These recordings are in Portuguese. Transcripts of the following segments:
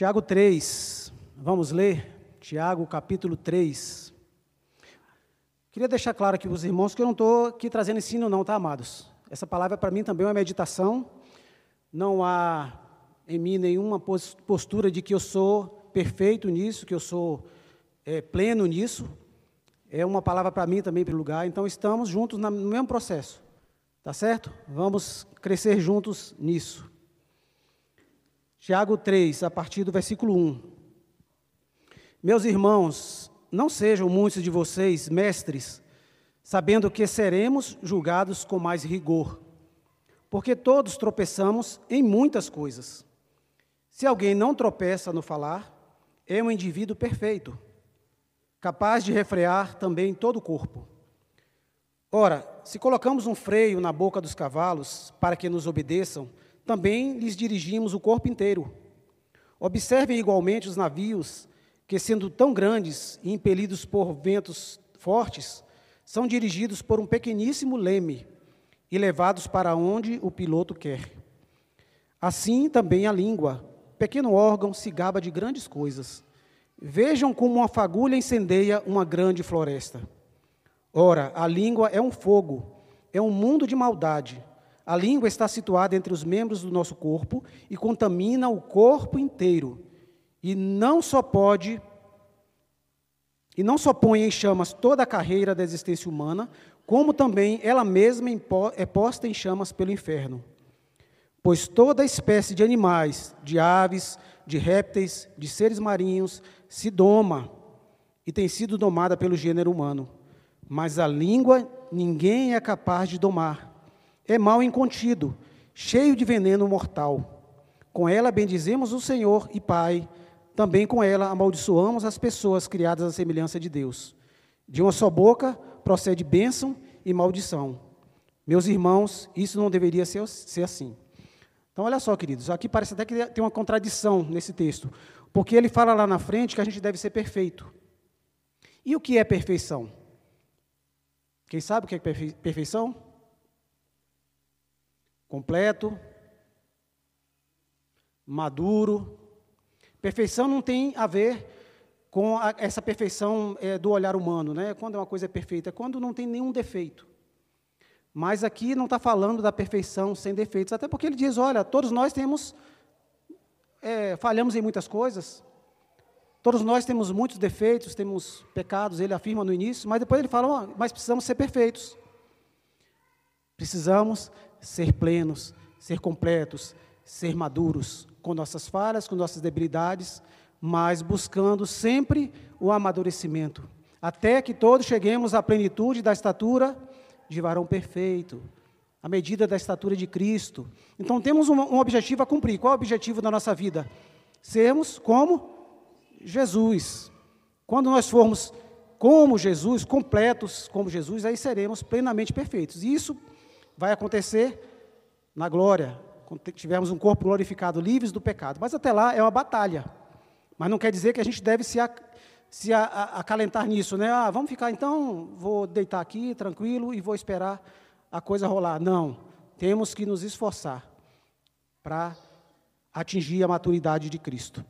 Tiago 3, vamos ler? Tiago capítulo 3. Queria deixar claro aqui para os irmãos que eu não estou aqui trazendo ensino, não, tá, amados? Essa palavra para mim também é uma meditação. Não há em mim nenhuma postura de que eu sou perfeito nisso, que eu sou é, pleno nisso. É uma palavra para mim também, para o lugar. Então, estamos juntos no mesmo processo. Tá certo? Vamos crescer juntos nisso. Tiago 3, a partir do versículo 1. Meus irmãos, não sejam muitos de vocês mestres, sabendo que seremos julgados com mais rigor, porque todos tropeçamos em muitas coisas. Se alguém não tropeça no falar, é um indivíduo perfeito, capaz de refrear também todo o corpo. Ora, se colocamos um freio na boca dos cavalos para que nos obedeçam, também lhes dirigimos o corpo inteiro. Observem igualmente os navios, que, sendo tão grandes e impelidos por ventos fortes, são dirigidos por um pequeníssimo leme e levados para onde o piloto quer. Assim também a língua, pequeno órgão, se gaba de grandes coisas. Vejam como uma fagulha incendeia uma grande floresta. Ora, a língua é um fogo, é um mundo de maldade. A língua está situada entre os membros do nosso corpo e contamina o corpo inteiro. E não só pode e não só põe em chamas toda a carreira da existência humana, como também ela mesma é posta em chamas pelo inferno. Pois toda espécie de animais, de aves, de répteis, de seres marinhos se doma e tem sido domada pelo gênero humano. Mas a língua ninguém é capaz de domar é mal incontido, cheio de veneno mortal. Com ela bendizemos o Senhor e Pai, também com ela amaldiçoamos as pessoas criadas à semelhança de Deus. De uma só boca procede bênção e maldição. Meus irmãos, isso não deveria ser, ser assim. Então, olha só, queridos, aqui parece até que tem uma contradição nesse texto, porque ele fala lá na frente que a gente deve ser perfeito. E o que é perfeição? Quem sabe o que é perfeição? Completo, maduro. Perfeição não tem a ver com a, essa perfeição é, do olhar humano, né? Quando uma coisa é perfeita, é quando não tem nenhum defeito. Mas aqui não está falando da perfeição sem defeitos, até porque ele diz: olha, todos nós temos, é, falhamos em muitas coisas, todos nós temos muitos defeitos, temos pecados, ele afirma no início, mas depois ele fala: oh, mas precisamos ser perfeitos. Precisamos ser plenos, ser completos, ser maduros, com nossas falhas, com nossas debilidades, mas buscando sempre o amadurecimento, até que todos cheguemos à plenitude da estatura de varão perfeito, à medida da estatura de Cristo. Então temos um, um objetivo a cumprir. Qual é o objetivo da nossa vida? Sermos como Jesus. Quando nós formos como Jesus, completos como Jesus, aí seremos plenamente perfeitos. E isso vai acontecer na glória, quando tivermos um corpo glorificado, livres do pecado. Mas até lá é uma batalha. Mas não quer dizer que a gente deve se, se acalentar nisso, né? Ah, vamos ficar então, vou deitar aqui tranquilo e vou esperar a coisa rolar. Não. Temos que nos esforçar para atingir a maturidade de Cristo.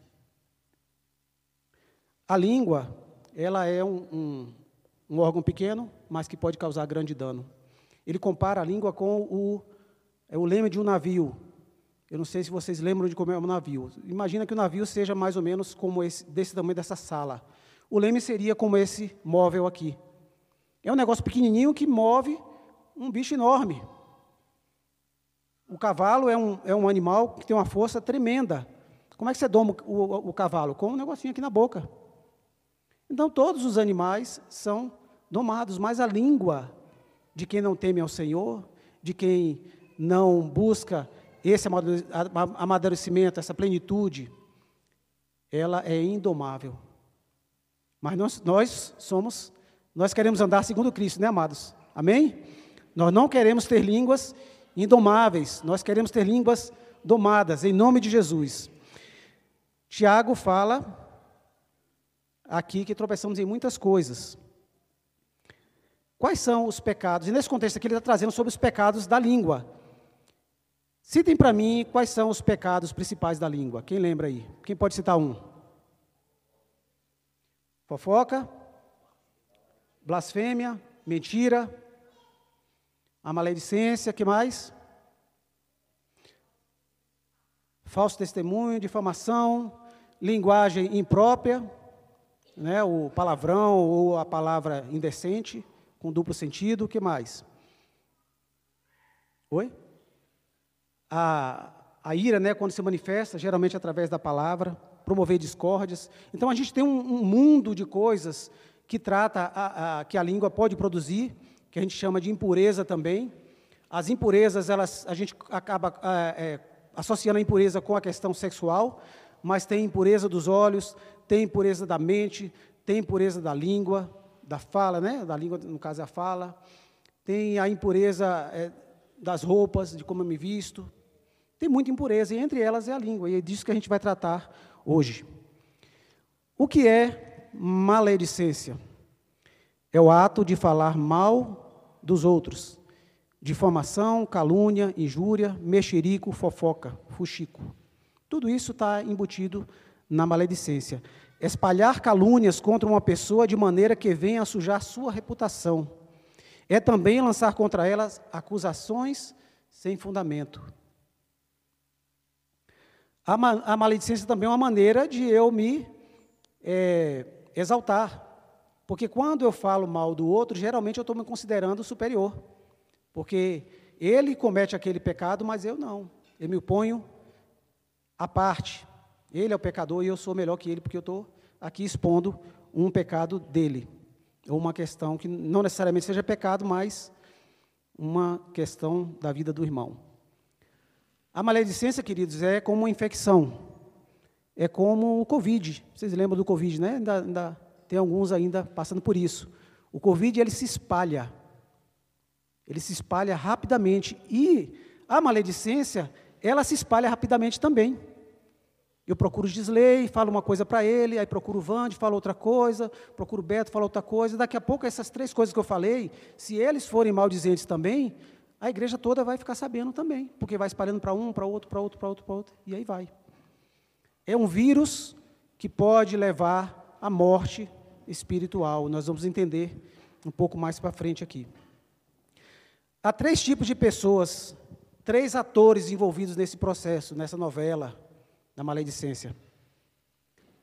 A língua, ela é um, um, um órgão pequeno, mas que pode causar grande dano. Ele compara a língua com o, é o leme de um navio. Eu não sei se vocês lembram de como é um navio. Imagina que o navio seja mais ou menos como esse, desse tamanho dessa sala. O leme seria como esse móvel aqui. É um negócio pequenininho que move um bicho enorme. O cavalo é um, é um animal que tem uma força tremenda. Como é que você doma o, o, o cavalo? Com um negocinho aqui na boca. Então, todos os animais são domados, mas a língua de quem não teme ao Senhor, de quem não busca esse amadurecimento, essa plenitude, ela é indomável. Mas nós, nós somos, nós queremos andar segundo Cristo, né, amados? Amém? Nós não queremos ter línguas indomáveis, nós queremos ter línguas domadas, em nome de Jesus. Tiago fala aqui que tropeçamos em muitas coisas. Quais são os pecados? E nesse contexto aqui ele está trazendo sobre os pecados da língua. Citem para mim quais são os pecados principais da língua. Quem lembra aí? Quem pode citar um? Fofoca, blasfêmia, mentira, a maledicência, que mais? Falso testemunho, difamação, linguagem imprópria, né, o palavrão ou a palavra indecente, com duplo sentido, o que mais? Oi? A, a ira, né, quando se manifesta, geralmente através da palavra, promover discórdias. Então a gente tem um, um mundo de coisas que trata a, a, que a língua pode produzir, que a gente chama de impureza também. As impurezas, elas, a gente acaba é, associando a impureza com a questão sexual, mas tem impureza dos olhos, tem impureza da mente, tem impureza da língua, da fala, né? Da língua, no caso, é a fala. Tem a impureza é, das roupas, de como eu me visto. Tem muita impureza, e entre elas é a língua, e é disso que a gente vai tratar hoje. O que é maledicência? É o ato de falar mal dos outros. Difamação, calúnia, injúria, mexerico, fofoca, fuxico. Tudo isso está embutido na maledicência. Espalhar calúnias contra uma pessoa de maneira que venha a sujar sua reputação. É também lançar contra elas acusações sem fundamento. A, ma a maledicência também é uma maneira de eu me é, exaltar. Porque quando eu falo mal do outro, geralmente eu estou me considerando superior. Porque ele comete aquele pecado, mas eu não. Eu me ponho à parte. Ele é o pecador e eu sou melhor que ele, porque eu estou aqui expondo um pecado dele. Ou uma questão que não necessariamente seja pecado, mas uma questão da vida do irmão. A maledicência, queridos, é como uma infecção. É como o Covid. Vocês lembram do Covid, né? Ainda, ainda, tem alguns ainda passando por isso. O Covid, ele se espalha. Ele se espalha rapidamente. E a maledicência, ela se espalha rapidamente também. Eu procuro Gisley, falo uma coisa para ele, aí procuro o Vande, falo outra coisa, procuro o Beto, falo outra coisa. Daqui a pouco, essas três coisas que eu falei, se eles forem maldizentes também, a igreja toda vai ficar sabendo também, porque vai espalhando para um, para outro, para outro, para outro, para outro, e aí vai. É um vírus que pode levar à morte espiritual. Nós vamos entender um pouco mais para frente aqui. Há três tipos de pessoas, três atores envolvidos nesse processo, nessa novela da maledicência.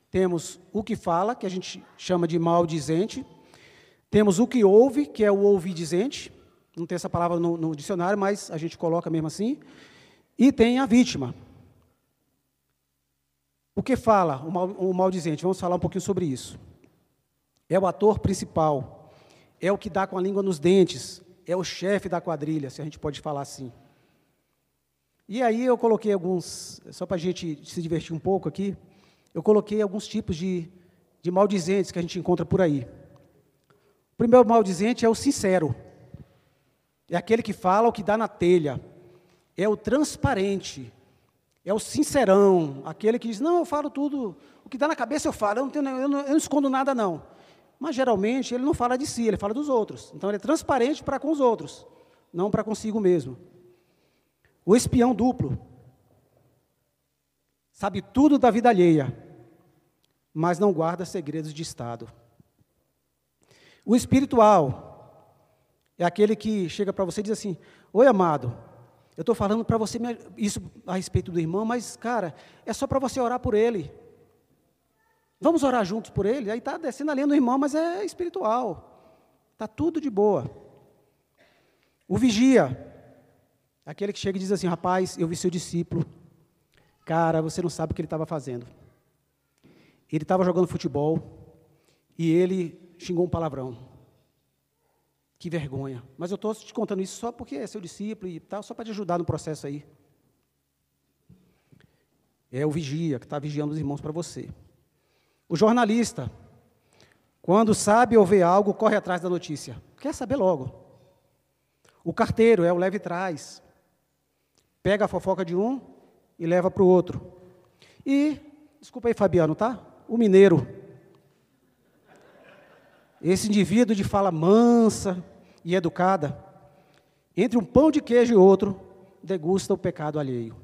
Temos o que fala, que a gente chama de maldizente. Temos o que ouve, que é o ouvidizente não tem essa palavra no, no dicionário, mas a gente coloca mesmo assim. E tem a vítima. O que fala o, mal, o maldizente? Vamos falar um pouquinho sobre isso. É o ator principal, é o que dá com a língua nos dentes, é o chefe da quadrilha, se a gente pode falar assim. E aí eu coloquei alguns, só para a gente se divertir um pouco aqui, eu coloquei alguns tipos de, de maldizentes que a gente encontra por aí. O primeiro maldizente é o sincero. É aquele que fala o que dá na telha. É o transparente. É o sincerão. Aquele que diz: Não, eu falo tudo. O que dá na cabeça eu falo. Eu não, tenho, eu não, eu não escondo nada, não. Mas geralmente ele não fala de si, ele fala dos outros. Então ele é transparente para com os outros, não para consigo mesmo. O espião duplo. Sabe tudo da vida alheia, mas não guarda segredos de Estado. O espiritual é aquele que chega para você e diz assim: Oi, amado, eu estou falando para você isso a respeito do irmão, mas, cara, é só para você orar por ele. Vamos orar juntos por ele? Aí está descendo a linha do irmão, mas é espiritual. Está tudo de boa. O vigia, aquele que chega e diz assim: Rapaz, eu vi seu discípulo. Cara, você não sabe o que ele estava fazendo. Ele estava jogando futebol e ele xingou um palavrão. Que vergonha. Mas eu estou te contando isso só porque é seu discípulo e tal, só para te ajudar no processo aí. É o vigia que está vigiando os irmãos para você. O jornalista, quando sabe ou vê algo, corre atrás da notícia. Quer saber logo. O carteiro é o leve trás. Pega a fofoca de um e leva para o outro. E, desculpa aí, Fabiano, tá? O mineiro esse indivíduo de fala mansa e educada, entre um pão de queijo e outro, degusta o pecado alheio.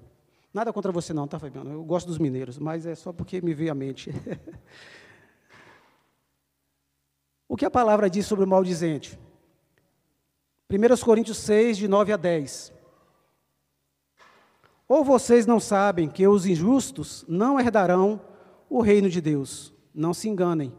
Nada contra você não, tá, Fabiano? Eu gosto dos mineiros, mas é só porque me veio à mente. o que a palavra diz sobre o maldizente? 1 Coríntios 6, de 9 a 10. Ou vocês não sabem que os injustos não herdarão o reino de Deus? Não se enganem.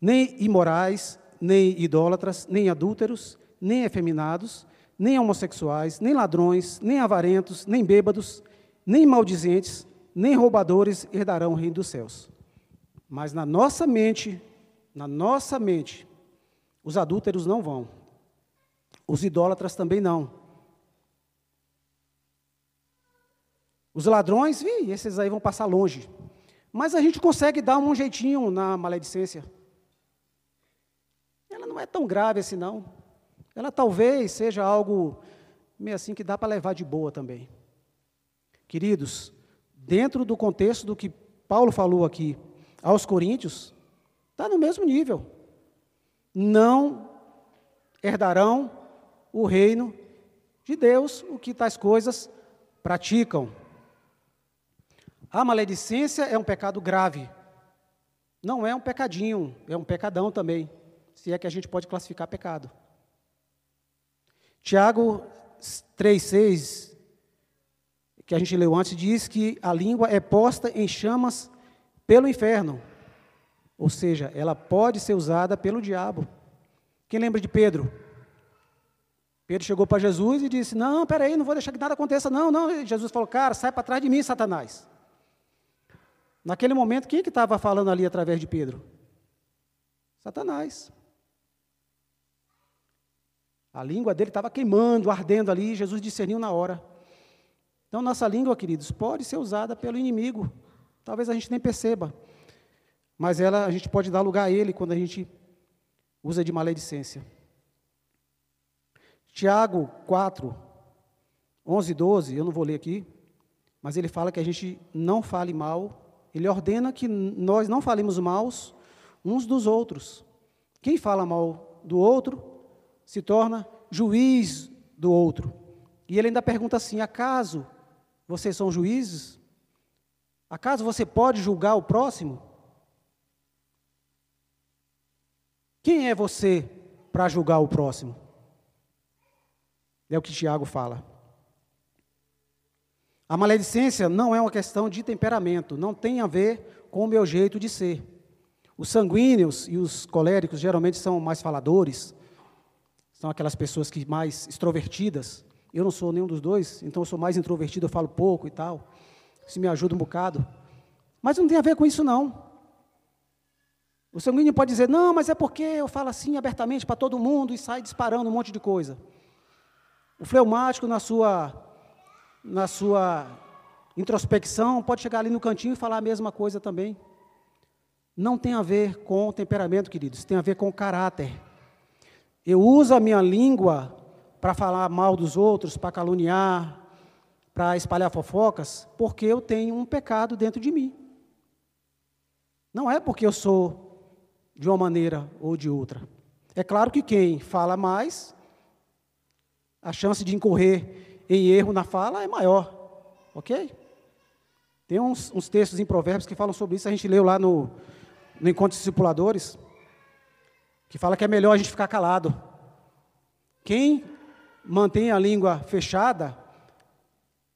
Nem imorais, nem idólatras, nem adúlteros, nem efeminados, nem homossexuais, nem ladrões, nem avarentos, nem bêbados, nem maldizentes, nem roubadores herdarão o reino dos céus. Mas na nossa mente, na nossa mente, os adúlteros não vão. Os idólatras também não. Os ladrões, vi, esses aí vão passar longe. Mas a gente consegue dar um jeitinho na maledicência. Ela não é tão grave assim, não. Ela talvez seja algo meio assim que dá para levar de boa também. Queridos, dentro do contexto do que Paulo falou aqui aos Coríntios, está no mesmo nível. Não herdarão o reino de Deus, o que tais coisas praticam. A maledicência é um pecado grave. Não é um pecadinho, é um pecadão também, se é que a gente pode classificar pecado. Tiago 3,6, que a gente leu antes, diz que a língua é posta em chamas pelo inferno. Ou seja, ela pode ser usada pelo diabo. Quem lembra de Pedro? Pedro chegou para Jesus e disse: Não, peraí, não vou deixar que nada aconteça, não, não. Jesus falou: Cara, sai para trás de mim, Satanás. Naquele momento, quem é que estava falando ali através de Pedro? Satanás. A língua dele estava queimando, ardendo ali, Jesus discerniu na hora. Então, nossa língua, queridos, pode ser usada pelo inimigo. Talvez a gente nem perceba. Mas ela, a gente pode dar lugar a ele quando a gente usa de maledicência. Tiago 4, 11 e 12, eu não vou ler aqui, mas ele fala que a gente não fale mal ele ordena que nós não falemos maus uns dos outros. Quem fala mal do outro se torna juiz do outro. E ele ainda pergunta assim: acaso vocês são juízes? Acaso você pode julgar o próximo? Quem é você para julgar o próximo? É o que Tiago fala. A maledicência não é uma questão de temperamento, não tem a ver com o meu jeito de ser. Os sanguíneos e os coléricos geralmente são mais faladores, são aquelas pessoas que mais extrovertidas. Eu não sou nenhum dos dois, então eu sou mais introvertido, eu falo pouco e tal. Isso me ajuda um bocado. Mas não tem a ver com isso, não. O sanguíneo pode dizer, não, mas é porque eu falo assim abertamente para todo mundo e sai disparando um monte de coisa. O fleumático, na sua na sua introspecção, pode chegar ali no cantinho e falar a mesma coisa também. Não tem a ver com temperamento, queridos, tem a ver com caráter. Eu uso a minha língua para falar mal dos outros, para caluniar, para espalhar fofocas, porque eu tenho um pecado dentro de mim. Não é porque eu sou de uma maneira ou de outra. É claro que quem fala mais, a chance de incorrer em erro na fala é maior. Ok? Tem uns, uns, textos em Provérbios que falam sobre isso, a gente leu lá no, no Encontro de Discipuladores, que fala que é melhor a gente ficar calado. Quem mantém a língua fechada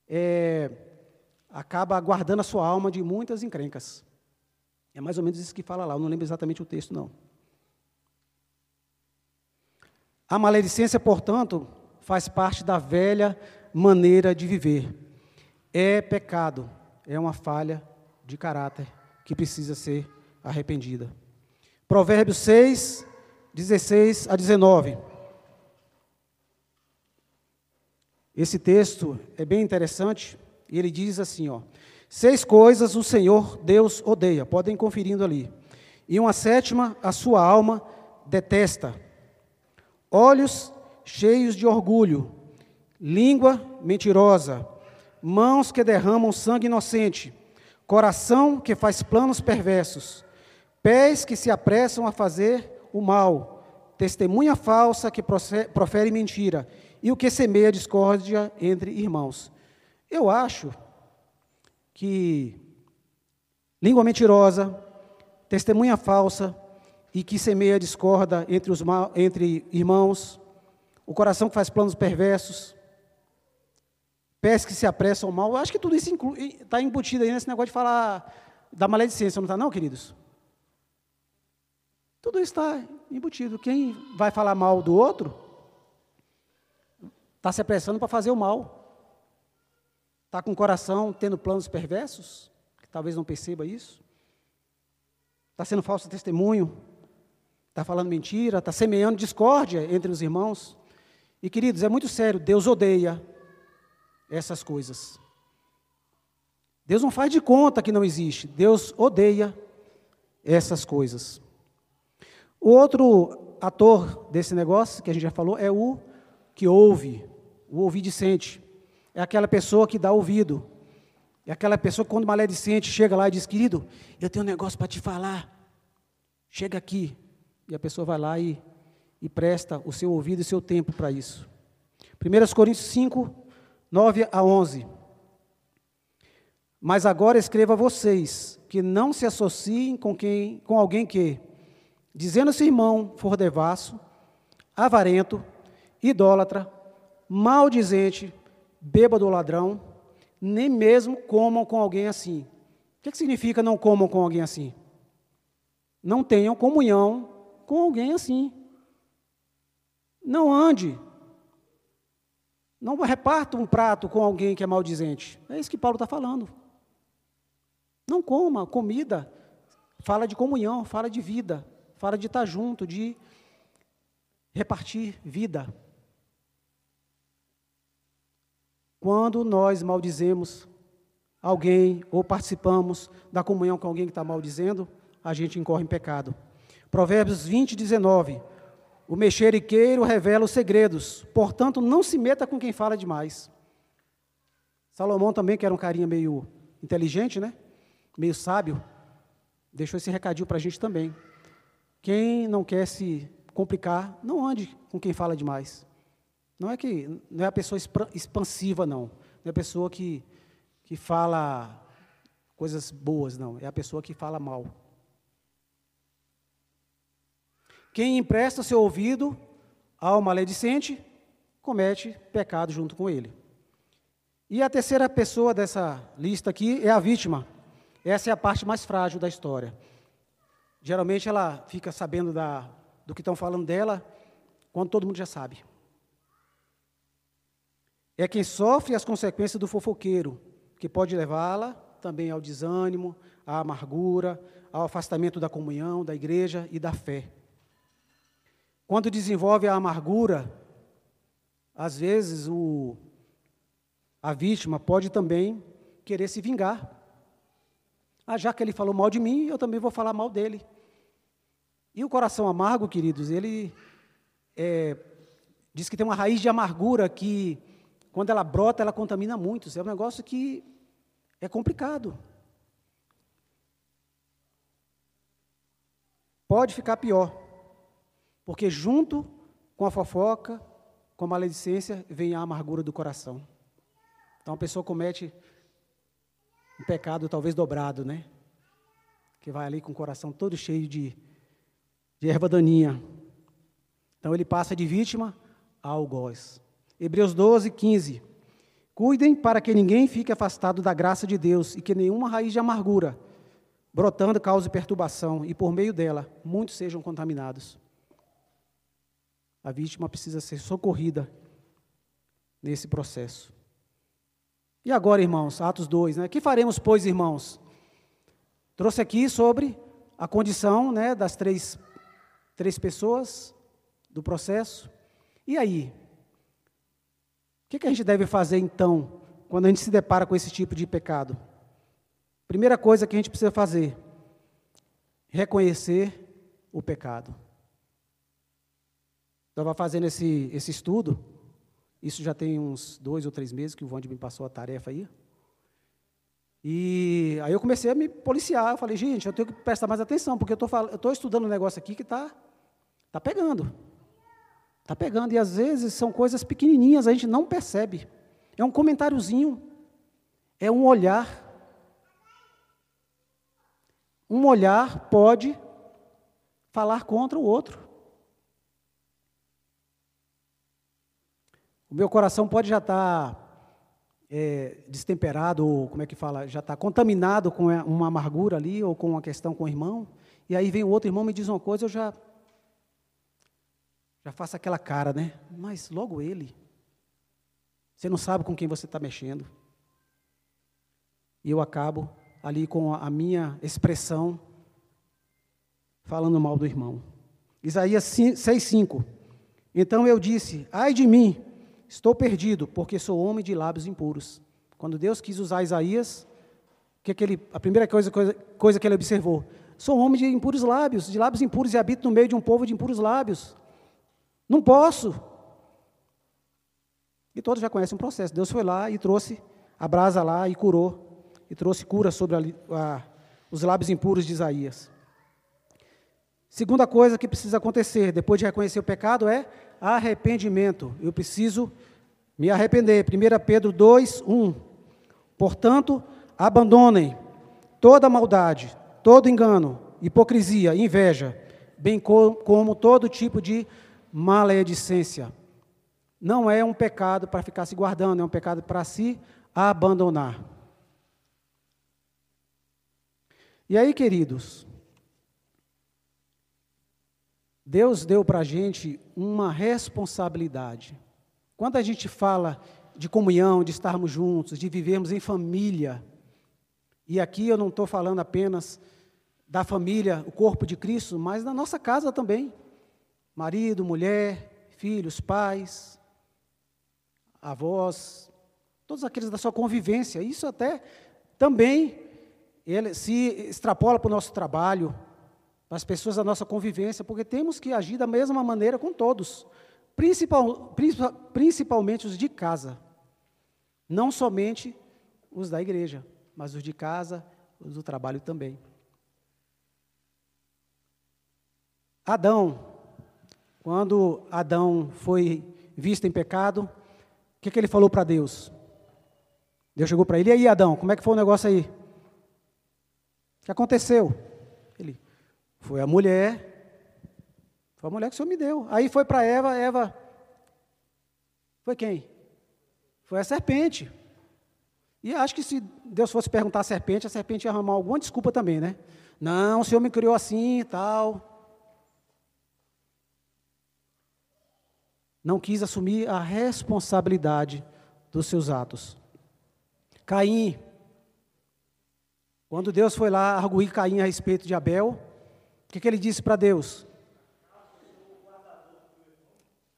é, acaba guardando a sua alma de muitas encrencas. É mais ou menos isso que fala lá, eu não lembro exatamente o texto, não. A maledicência, portanto, faz parte da velha maneira de viver. É pecado, é uma falha de caráter que precisa ser arrependida. Provérbios 6, 16 a 19. Esse texto é bem interessante, e ele diz assim, ó: Seis coisas o Senhor Deus odeia, podem conferindo ali. E uma sétima a sua alma detesta. Olhos cheios de orgulho, língua mentirosa, mãos que derramam sangue inocente, coração que faz planos perversos, pés que se apressam a fazer o mal, testemunha falsa que profere mentira, e o que semeia discórdia entre irmãos. Eu acho que língua mentirosa, testemunha falsa e que semeia discorda entre, os, entre irmãos, o coração que faz planos perversos, pés que se apressam mal. Eu acho que tudo isso está embutido aí nesse negócio de falar da maledicência, não está não, queridos? Tudo isso está embutido. Quem vai falar mal do outro está se apressando para fazer o mal. Está com o coração tendo planos perversos, que talvez não perceba isso. Está sendo falso testemunho, está falando mentira, está semeando discórdia entre os irmãos. E queridos, é muito sério, Deus odeia essas coisas. Deus não faz de conta que não existe, Deus odeia essas coisas. O outro ator desse negócio, que a gente já falou, é o que ouve, o ouvidicente. É aquela pessoa que dá ouvido. É aquela pessoa que, quando maledicente, chega lá e diz: Querido, eu tenho um negócio para te falar. Chega aqui. E a pessoa vai lá e, e presta o seu ouvido e o seu tempo para isso. 1 Coríntios 5, 9 a 11. Mas agora escreva vocês que não se associem com, quem, com alguém que, dizendo-se irmão, for devasso, avarento, idólatra, maldizente, bêbado ladrão, nem mesmo comam com alguém assim. O que, que significa não comam com alguém assim? Não tenham comunhão com alguém assim. Não ande. Não reparta um prato com alguém que é maldizente. É isso que Paulo está falando. Não coma comida. Fala de comunhão, fala de vida. Fala de estar junto, de repartir vida. Quando nós maldizemos alguém ou participamos da comunhão com alguém que está maldizendo, a gente incorre em pecado. Provérbios 20, 19. O mexeriqueiro revela os segredos, portanto, não se meta com quem fala demais. Salomão também, que era um carinha meio inteligente, né? Meio sábio, deixou esse recadinho para a gente também. Quem não quer se complicar, não ande com quem fala demais. Não é que não é a pessoa expansiva, não. Não é a pessoa que, que fala coisas boas, não. É a pessoa que fala mal. Quem empresta seu ouvido ao maledicente, comete pecado junto com ele. E a terceira pessoa dessa lista aqui é a vítima. Essa é a parte mais frágil da história. Geralmente ela fica sabendo da, do que estão falando dela quando todo mundo já sabe. É quem sofre as consequências do fofoqueiro, que pode levá-la também ao desânimo, à amargura, ao afastamento da comunhão, da igreja e da fé. Quando desenvolve a amargura, às vezes o, a vítima pode também querer se vingar. Ah, já que ele falou mal de mim, eu também vou falar mal dele. E o coração amargo, queridos, ele é, diz que tem uma raiz de amargura que, quando ela brota, ela contamina muitos. É um negócio que é complicado. Pode ficar pior, porque junto com a fofoca, com a maledicência, vem a amargura do coração. Então a pessoa comete um pecado talvez dobrado, né? Que vai ali com o coração todo cheio de de erva daninha. Então ele passa de vítima a algoz. Hebreus 12, 15. Cuidem para que ninguém fique afastado da graça de Deus e que nenhuma raiz de amargura, brotando, cause perturbação e por meio dela muitos sejam contaminados. A vítima precisa ser socorrida nesse processo. E agora, irmãos, Atos 2, né? Que faremos, pois, irmãos? Trouxe aqui sobre a condição né, das três três pessoas do processo. E aí? O que, que a gente deve fazer então, quando a gente se depara com esse tipo de pecado? Primeira coisa que a gente precisa fazer: reconhecer o pecado. Estava fazendo esse, esse estudo, isso já tem uns dois ou três meses que o Vande me passou a tarefa aí. E aí eu comecei a me policiar. Eu falei, gente, eu tenho que prestar mais atenção, porque eu estou estudando um negócio aqui que está Está pegando. Está pegando. E às vezes são coisas pequenininhas, a gente não percebe. É um comentáriozinho. É um olhar. Um olhar pode falar contra o outro. O meu coração pode já estar tá, é, destemperado, ou como é que fala, já está contaminado com uma amargura ali, ou com uma questão com o irmão, e aí vem o outro irmão me diz uma coisa, eu já já faço aquela cara, né? Mas logo ele. Você não sabe com quem você está mexendo. E eu acabo ali com a minha expressão falando mal do irmão. Isaías 6,5. Então eu disse: Ai de mim, estou perdido, porque sou homem de lábios impuros. Quando Deus quis usar Isaías, que, que ele, a primeira coisa, coisa, coisa que ele observou: Sou homem de impuros lábios, de lábios impuros e habito no meio de um povo de impuros lábios. Não posso. E todos já conhecem o processo. Deus foi lá e trouxe a brasa lá e curou. E trouxe cura sobre a, a, os lábios impuros de Isaías. Segunda coisa que precisa acontecer depois de reconhecer o pecado é arrependimento. Eu preciso me arrepender. 1 Pedro 2, 1. Portanto, abandonem toda maldade, todo engano, hipocrisia, inveja, bem como todo tipo de maledicência. Não é um pecado para ficar se guardando, é um pecado para se abandonar. E aí, queridos, Deus deu para a gente uma responsabilidade. Quando a gente fala de comunhão, de estarmos juntos, de vivermos em família, e aqui eu não estou falando apenas da família, o corpo de Cristo, mas da nossa casa também marido, mulher, filhos, pais, avós, todos aqueles da sua convivência. Isso até também ele se extrapola para o nosso trabalho, para as pessoas da nossa convivência, porque temos que agir da mesma maneira com todos, principal, principalmente os de casa, não somente os da igreja, mas os de casa, os do trabalho também. Adão quando Adão foi visto em pecado, o que, que ele falou para Deus? Deus chegou para ele, e aí Adão, como é que foi o negócio aí? O que aconteceu? Foi a mulher, foi a mulher que o Senhor me deu. Aí foi para Eva, Eva, foi quem? Foi a serpente. E acho que se Deus fosse perguntar à serpente, a serpente ia arrumar alguma desculpa também, né? Não, o Senhor me criou assim e tal. não quis assumir a responsabilidade dos seus atos. Caim, quando Deus foi lá arguir Caim a respeito de Abel, o que, que ele disse para Deus?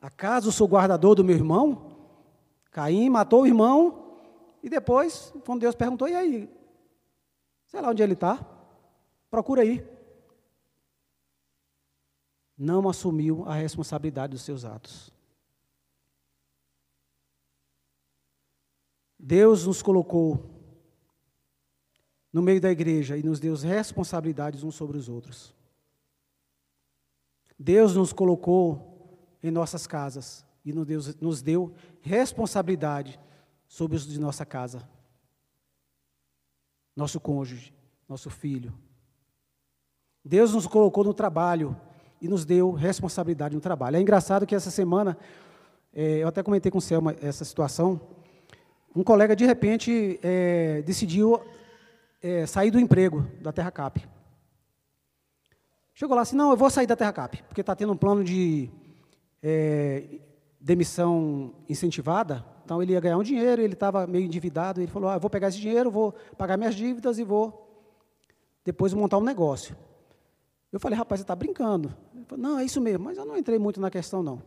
Acaso sou guardador do meu irmão? Caim matou o irmão e depois, quando Deus perguntou, e aí? Sei lá onde ele está, procura aí. Não assumiu a responsabilidade dos seus atos. Deus nos colocou no meio da igreja e nos deu responsabilidades uns sobre os outros. Deus nos colocou em nossas casas e nos deu, responsabilidade sobre os de nossa casa. Nosso cônjuge, nosso filho. Deus nos colocou no trabalho e nos deu responsabilidade no trabalho. É engraçado que essa semana, é, eu até comentei com o Selma essa situação, um colega, de repente, é, decidiu é, sair do emprego da Terra Cap. Chegou lá assim, não, eu vou sair da Terra Cap, porque está tendo um plano de é, demissão incentivada, então ele ia ganhar um dinheiro, ele estava meio endividado, ele falou, ah, eu vou pegar esse dinheiro, vou pagar minhas dívidas e vou depois montar um negócio. Eu falei, rapaz, você está brincando. Ele falou, não, é isso mesmo, mas eu não entrei muito na questão, não.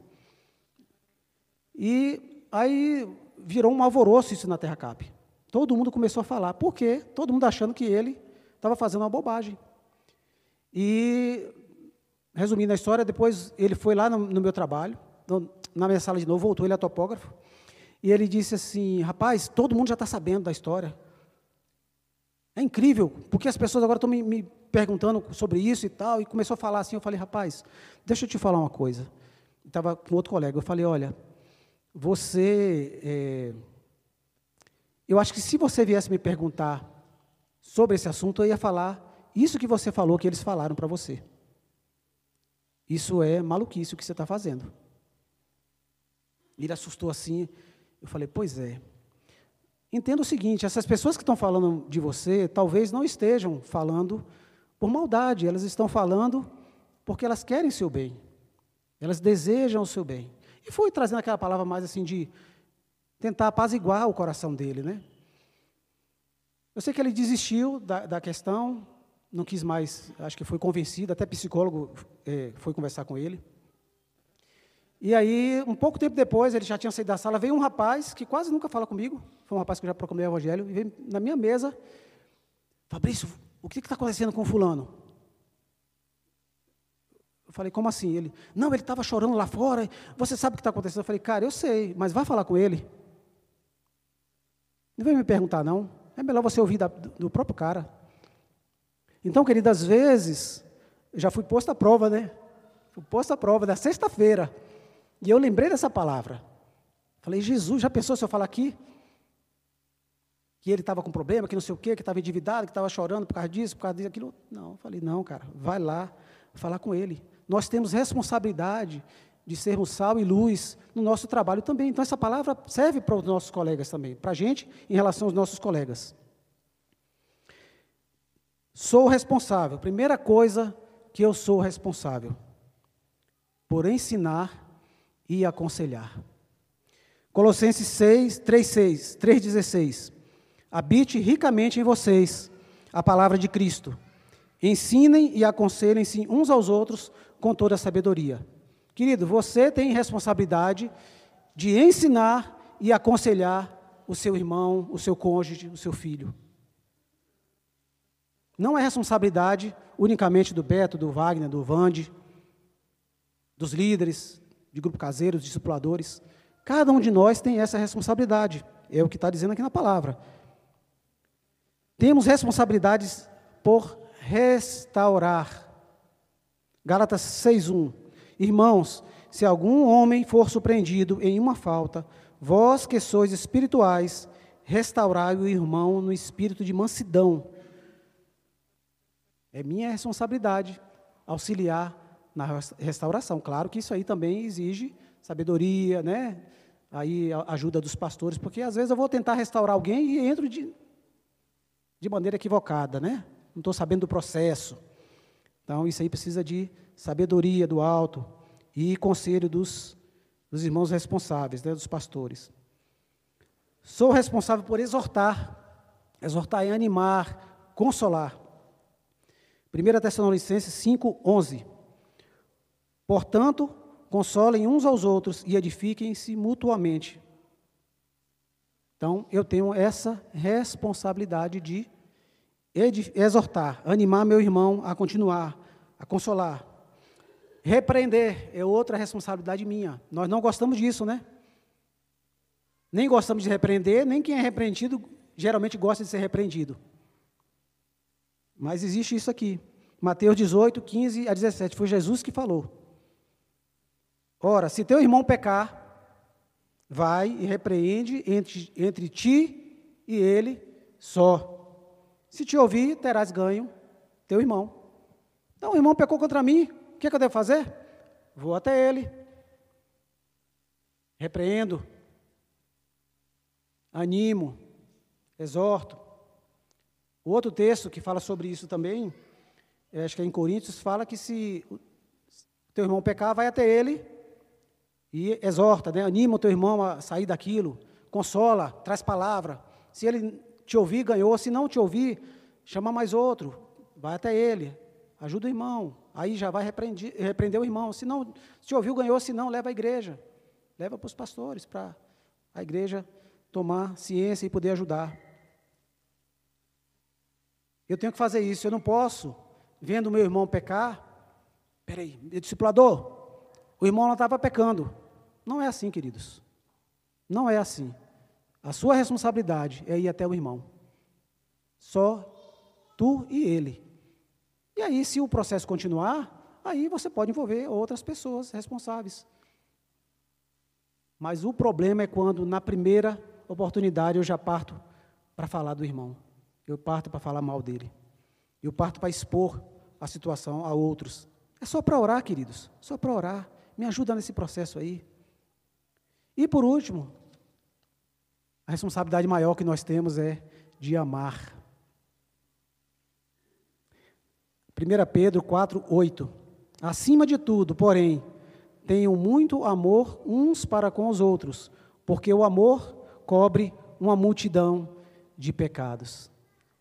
E aí virou um alvoroço isso na Terra Cap. Todo mundo começou a falar. Por quê? Todo mundo achando que ele estava fazendo uma bobagem. E, resumindo a história, depois ele foi lá no, no meu trabalho, na minha sala de novo, voltou, ele é topógrafo, e ele disse assim, rapaz, todo mundo já está sabendo da história. É incrível, porque as pessoas agora estão me, me perguntando sobre isso e tal, e começou a falar assim, eu falei, rapaz, deixa eu te falar uma coisa. Estava com outro colega, eu falei, olha, você, é, eu acho que se você viesse me perguntar sobre esse assunto, eu ia falar isso que você falou, que eles falaram para você. Isso é maluquice o que você está fazendo. Ele assustou assim, eu falei, pois é. Entenda o seguinte: essas pessoas que estão falando de você, talvez não estejam falando por maldade, elas estão falando porque elas querem seu bem, elas desejam o seu bem. E foi trazendo aquela palavra mais assim de tentar apaziguar o coração dele, né? Eu sei que ele desistiu da, da questão, não quis mais, acho que foi convencido, até psicólogo é, foi conversar com ele. E aí, um pouco tempo depois, ele já tinha saído da sala, veio um rapaz que quase nunca fala comigo, foi um rapaz que eu já proclamei o evangelho, e veio na minha mesa, Fabrício, o que está acontecendo com fulano? Eu falei, como assim? Ele, não, ele estava chorando lá fora, você sabe o que está acontecendo? Eu falei, cara, eu sei, mas vá falar com ele. Não vem me perguntar, não. É melhor você ouvir da, do próprio cara. Então, querido, às vezes, já fui posto à prova, né? Fui posto à prova da sexta-feira. E eu lembrei dessa palavra. Falei, Jesus, já pensou se eu falar aqui? Que ele estava com problema, que não sei o quê, que estava endividado, que estava chorando por causa disso, por causa daquilo. Não, eu falei, não, cara, vai lá falar com ele. Nós temos responsabilidade de sermos sal e luz no nosso trabalho também. Então, essa palavra serve para os nossos colegas também, para a gente em relação aos nossos colegas. Sou responsável. Primeira coisa que eu sou responsável por ensinar e aconselhar. Colossenses 6, 3, 6, 3,16. Habite ricamente em vocês a palavra de Cristo. Ensinem e aconselhem-se uns aos outros com toda a sabedoria. Querido, você tem responsabilidade de ensinar e aconselhar o seu irmão, o seu cônjuge, o seu filho. Não é responsabilidade unicamente do Beto, do Wagner, do Vande, dos líderes, de grupo caseiro, dos discipuladores. Cada um de nós tem essa responsabilidade. É o que está dizendo aqui na palavra. Temos responsabilidades por restaurar. Gálatas 6:1. Irmãos, se algum homem for surpreendido em uma falta, vós que sois espirituais, restaurai o irmão no espírito de mansidão. É minha responsabilidade auxiliar na restauração. Claro que isso aí também exige sabedoria, né? Aí ajuda dos pastores, porque às vezes eu vou tentar restaurar alguém e entro de, de maneira equivocada, né? Não estou sabendo do processo. Então isso aí precisa de sabedoria do alto e conselho dos, dos irmãos responsáveis, né, dos pastores. Sou responsável por exortar. Exortar é animar, consolar. 1 Tessalonicenses 5, 11. Portanto, consolem uns aos outros e edifiquem-se mutuamente. Então, eu tenho essa responsabilidade de exortar, animar meu irmão a continuar, a consolar. Repreender é outra responsabilidade minha. Nós não gostamos disso, né? Nem gostamos de repreender, nem quem é repreendido geralmente gosta de ser repreendido. Mas existe isso aqui. Mateus 18, 15 a 17. Foi Jesus que falou. Ora, se teu irmão pecar, vai e repreende entre, entre ti e ele só. Se te ouvir, terás ganho teu irmão. Então, o irmão pecou contra mim, o que, é que eu devo fazer? Vou até ele, repreendo, animo, exorto. O outro texto que fala sobre isso também, acho que é em Coríntios, fala que se o teu irmão pecar, vai até ele e exorta, né? anima o teu irmão a sair daquilo, consola, traz palavra. Se ele te ouvir, ganhou. Se não te ouvir, chama mais outro, vai até ele, ajuda o irmão. Aí já vai repreender, repreender o irmão. Se não te ouviu, ganhou. Se não, leva à igreja. Leva para os pastores, para a igreja tomar ciência e poder ajudar. Eu tenho que fazer isso. Eu não posso, vendo meu irmão pecar, peraí, discipulador, o irmão não estava pecando. Não é assim, queridos. Não é assim. A sua responsabilidade é ir até o irmão. Só tu e ele. E aí, se o processo continuar, aí você pode envolver outras pessoas responsáveis. Mas o problema é quando, na primeira oportunidade, eu já parto para falar do irmão. Eu parto para falar mal dele. Eu parto para expor a situação a outros. É só para orar, queridos. Só para orar. Me ajuda nesse processo aí. E por último, a responsabilidade maior que nós temos é de amar. 1 Pedro 4, 8. Acima de tudo, porém, tenham muito amor uns para com os outros, porque o amor cobre uma multidão de pecados.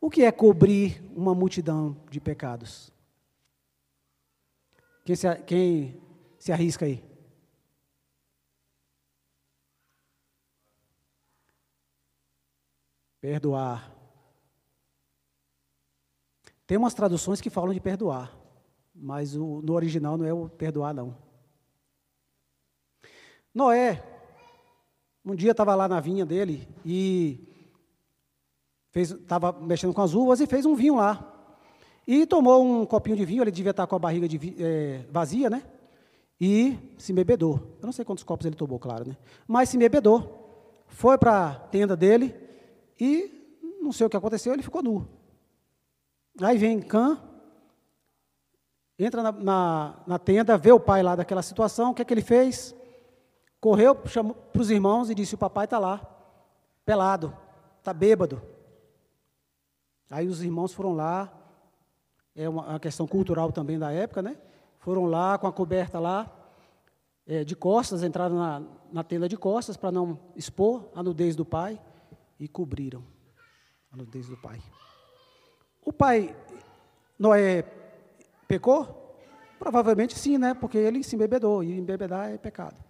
O que é cobrir uma multidão de pecados? Quem se, quem se arrisca aí? Perdoar. Tem umas traduções que falam de perdoar, mas o, no original não é o perdoar, não. Noé, um dia estava lá na vinha dele e estava mexendo com as uvas e fez um vinho lá. E tomou um copinho de vinho, ele devia estar com a barriga de, é, vazia, né? E se embebedou. Eu não sei quantos copos ele tomou, claro, né? Mas se embebedou. Foi para a tenda dele e não sei o que aconteceu, ele ficou nu. Aí vem Cã, entra na, na, na, tenda, vê o pai lá daquela situação, o que é que ele fez? Correu, para os irmãos e disse: O papai está lá, pelado, está bêbado. Aí os irmãos foram lá, é uma, uma, questão cultural também da época, né? Foram lá com a coberta lá, é, de costas, entraram na, na tenda de costas para não expor a nudez do pai e cobriram a nudez do pai. O pai, Noé, pecou? Provavelmente sim, né? Porque ele se embebedou, e embebedar é pecado.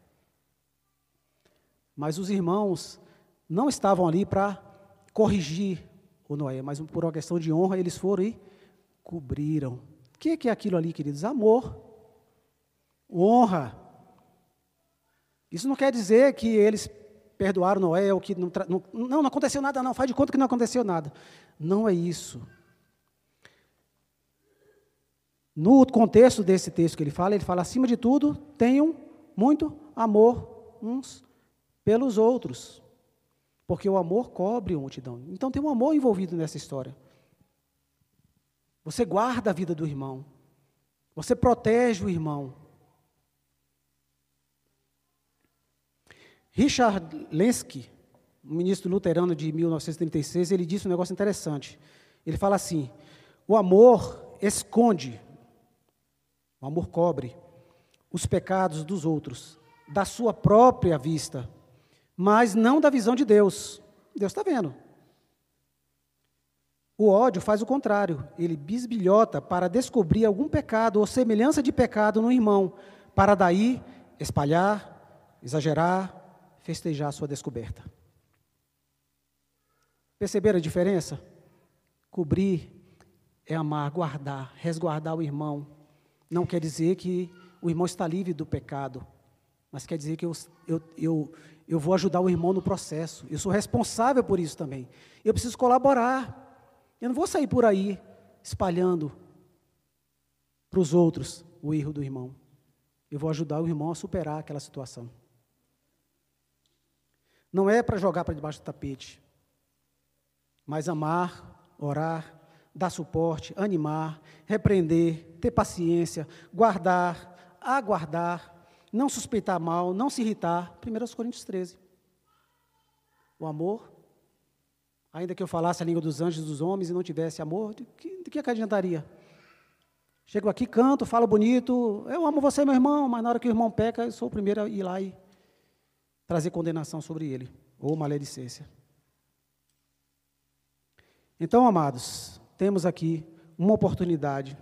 Mas os irmãos não estavam ali para corrigir o Noé, mas por uma questão de honra, eles foram e cobriram. O que é aquilo ali, queridos? Amor, honra. Isso não quer dizer que eles perdoaram Noé ou que não, não, não, não aconteceu nada, não, faz de conta que não aconteceu nada. Não é isso. No contexto desse texto que ele fala, ele fala: acima de tudo, tenham muito amor uns pelos outros. Porque o amor cobre a multidão. Então tem um amor envolvido nessa história. Você guarda a vida do irmão. Você protege o irmão. Richard Lenski, ministro luterano de 1936, ele disse um negócio interessante. Ele fala assim: o amor esconde o amor cobre os pecados dos outros, da sua própria vista, mas não da visão de Deus. Deus está vendo. O ódio faz o contrário, ele bisbilhota para descobrir algum pecado ou semelhança de pecado no irmão, para daí espalhar, exagerar, festejar a sua descoberta. Perceberam a diferença? Cobrir é amar, guardar, resguardar o irmão, não quer dizer que o irmão está livre do pecado, mas quer dizer que eu, eu, eu, eu vou ajudar o irmão no processo. Eu sou responsável por isso também. Eu preciso colaborar. Eu não vou sair por aí espalhando para os outros o erro do irmão. Eu vou ajudar o irmão a superar aquela situação. Não é para jogar para debaixo do tapete, mas amar, orar, dar suporte, animar, repreender, ter paciência, guardar, aguardar, não suspeitar mal, não se irritar. 1 Coríntios 13. O amor, ainda que eu falasse a língua dos anjos e dos homens e não tivesse amor, de que, de que adiantaria? Chego aqui, canto, falo bonito, eu amo você, meu irmão, mas na hora que o irmão peca, eu sou o primeiro a ir lá e trazer condenação sobre ele, ou maledicência. Então, amados, temos aqui uma oportunidade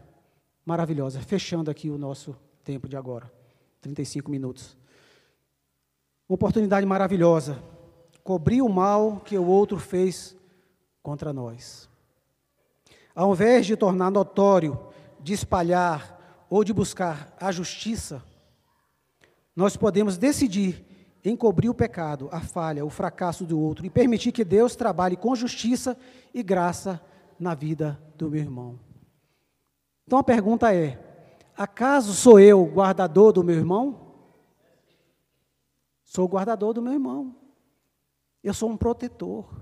maravilhosa, fechando aqui o nosso tempo de agora, 35 minutos. Uma oportunidade maravilhosa, cobrir o mal que o outro fez contra nós. Ao invés de tornar notório, de espalhar ou de buscar a justiça, nós podemos decidir encobrir o pecado, a falha, o fracasso do outro e permitir que Deus trabalhe com justiça e graça na vida do meu irmão. Então a pergunta é: acaso sou eu guardador do meu irmão? Sou guardador do meu irmão. Eu sou um protetor.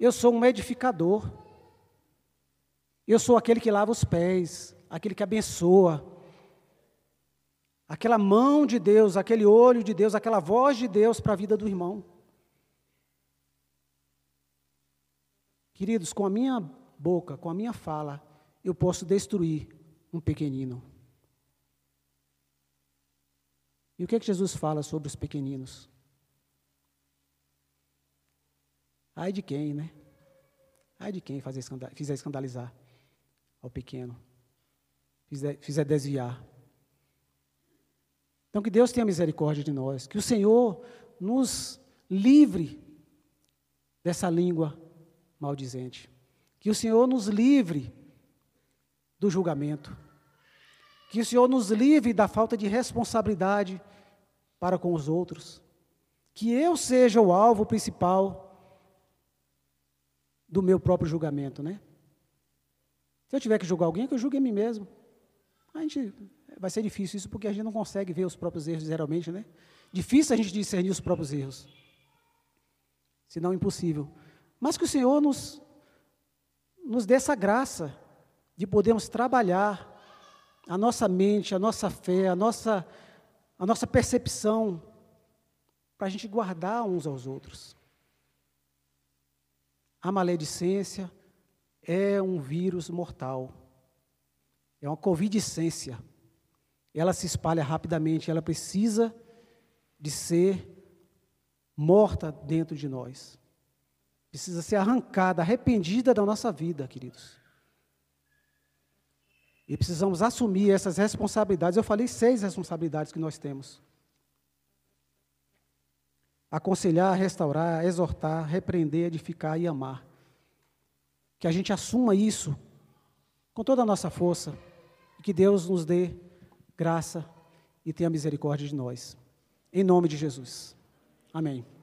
Eu sou um edificador. Eu sou aquele que lava os pés, aquele que abençoa. Aquela mão de Deus, aquele olho de Deus, aquela voz de Deus para a vida do irmão. Queridos, com a minha boca, com a minha fala, eu posso destruir um pequenino. E o que, é que Jesus fala sobre os pequeninos? Ai de quem, né? Ai de quem fazer fizer escandalizar ao pequeno, fizer, fizer desviar. Então, que Deus tenha misericórdia de nós, que o Senhor nos livre dessa língua maldizente, que o Senhor nos livre do julgamento, que o Senhor nos livre da falta de responsabilidade para com os outros, que eu seja o alvo principal do meu próprio julgamento, né? Se eu tiver que julgar alguém, que eu julgue a mim mesmo. A gente vai ser difícil isso porque a gente não consegue ver os próprios erros geralmente, né? Difícil a gente discernir os próprios erros. Se não impossível. Mas que o Senhor nos nos dê essa graça de podermos trabalhar a nossa mente, a nossa fé, a nossa a nossa percepção para a gente guardar uns aos outros. A maledicência é um vírus mortal. É uma covidicência. Ela se espalha rapidamente, ela precisa de ser morta dentro de nós. Precisa ser arrancada, arrependida da nossa vida, queridos. E precisamos assumir essas responsabilidades. Eu falei seis responsabilidades que nós temos aconselhar, restaurar, exortar, repreender, edificar e amar. Que a gente assuma isso com toda a nossa força e que Deus nos dê graça e tenha misericórdia de nós. Em nome de Jesus. Amém.